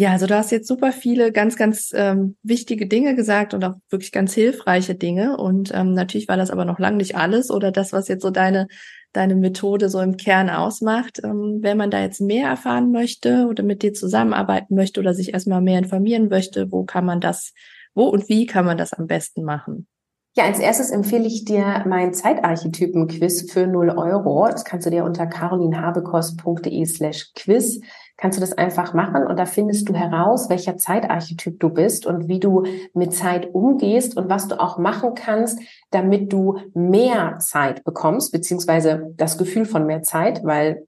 Ja, also du hast jetzt super viele ganz, ganz ähm, wichtige Dinge gesagt und auch wirklich ganz hilfreiche Dinge. Und ähm, natürlich war das aber noch lange nicht alles oder das, was jetzt so deine, deine Methode so im Kern ausmacht. Ähm, wenn man da jetzt mehr erfahren möchte oder mit dir zusammenarbeiten möchte oder sich erstmal mehr informieren möchte, wo kann man das, wo und wie kann man das am besten machen? Ja, als erstes empfehle ich dir mein Zeitarchetypen-Quiz für 0 Euro. Das kannst du dir unter carolinhabekost.de slash quiz kannst du das einfach machen und da findest du heraus, welcher Zeitarchetyp du bist und wie du mit Zeit umgehst und was du auch machen kannst, damit du mehr Zeit bekommst, beziehungsweise das Gefühl von mehr Zeit, weil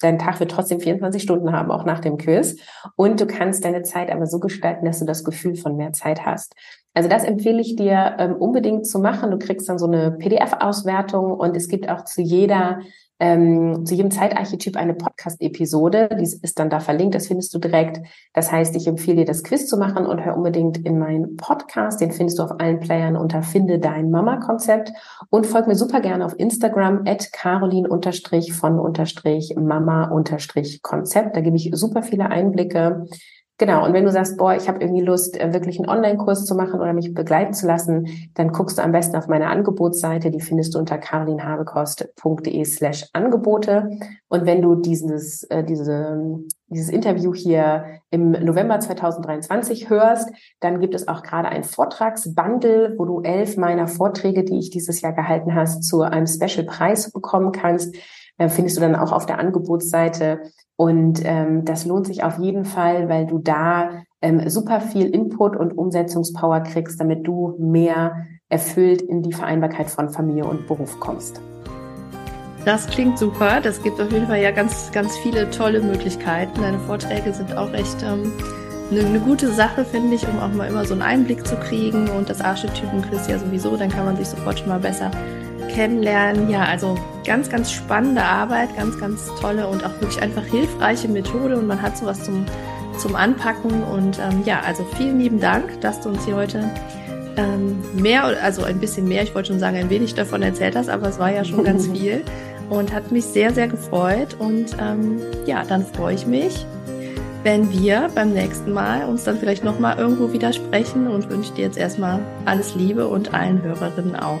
dein Tag wird trotzdem 24 Stunden haben, auch nach dem Quiz. Und du kannst deine Zeit aber so gestalten, dass du das Gefühl von mehr Zeit hast. Also das empfehle ich dir ähm, unbedingt zu machen. Du kriegst dann so eine PDF-Auswertung und es gibt auch zu jeder ähm, zu jedem Zeitarchetyp eine Podcast-Episode. Die ist dann da verlinkt, das findest du direkt. Das heißt, ich empfehle dir, das Quiz zu machen und hör unbedingt in meinen Podcast. Den findest du auf allen Playern unter Finde dein Mama-Konzept. Und folg mir super gerne auf Instagram at carolin von Mama Konzept. Da gebe ich super viele Einblicke Genau, und wenn du sagst, boah, ich habe irgendwie Lust, äh, wirklich einen Online-Kurs zu machen oder mich begleiten zu lassen, dann guckst du am besten auf meine Angebotsseite, die findest du unter carolinhabekost.de slash Angebote. Und wenn du dieses, äh, diese, dieses Interview hier im November 2023 hörst, dann gibt es auch gerade ein Vortragsbundle, wo du elf meiner Vorträge, die ich dieses Jahr gehalten hast, zu einem Special-Preis bekommen kannst. Äh, findest du dann auch auf der Angebotsseite. Und ähm, das lohnt sich auf jeden Fall, weil du da ähm, super viel Input und Umsetzungspower kriegst, damit du mehr erfüllt in die Vereinbarkeit von Familie und Beruf kommst. Das klingt super. Das gibt auf jeden Fall ja ganz, ganz viele tolle Möglichkeiten. Deine Vorträge sind auch echt ähm, eine, eine gute Sache, finde ich, um auch mal immer so einen Einblick zu kriegen. Und das Archetypen-Quiz ja sowieso, dann kann man sich sofort schon mal besser kennenlernen. Ja, also ganz, ganz spannende Arbeit, ganz, ganz tolle und auch wirklich einfach hilfreiche Methode und man hat sowas zum, zum Anpacken. Und ähm, ja, also vielen lieben Dank, dass du uns hier heute ähm, mehr, also ein bisschen mehr, ich wollte schon sagen, ein wenig davon erzählt hast, aber es war ja schon ganz viel und hat mich sehr, sehr gefreut. Und ähm, ja, dann freue ich mich, wenn wir beim nächsten Mal uns dann vielleicht nochmal irgendwo widersprechen und wünsche dir jetzt erstmal alles Liebe und allen Hörerinnen auch.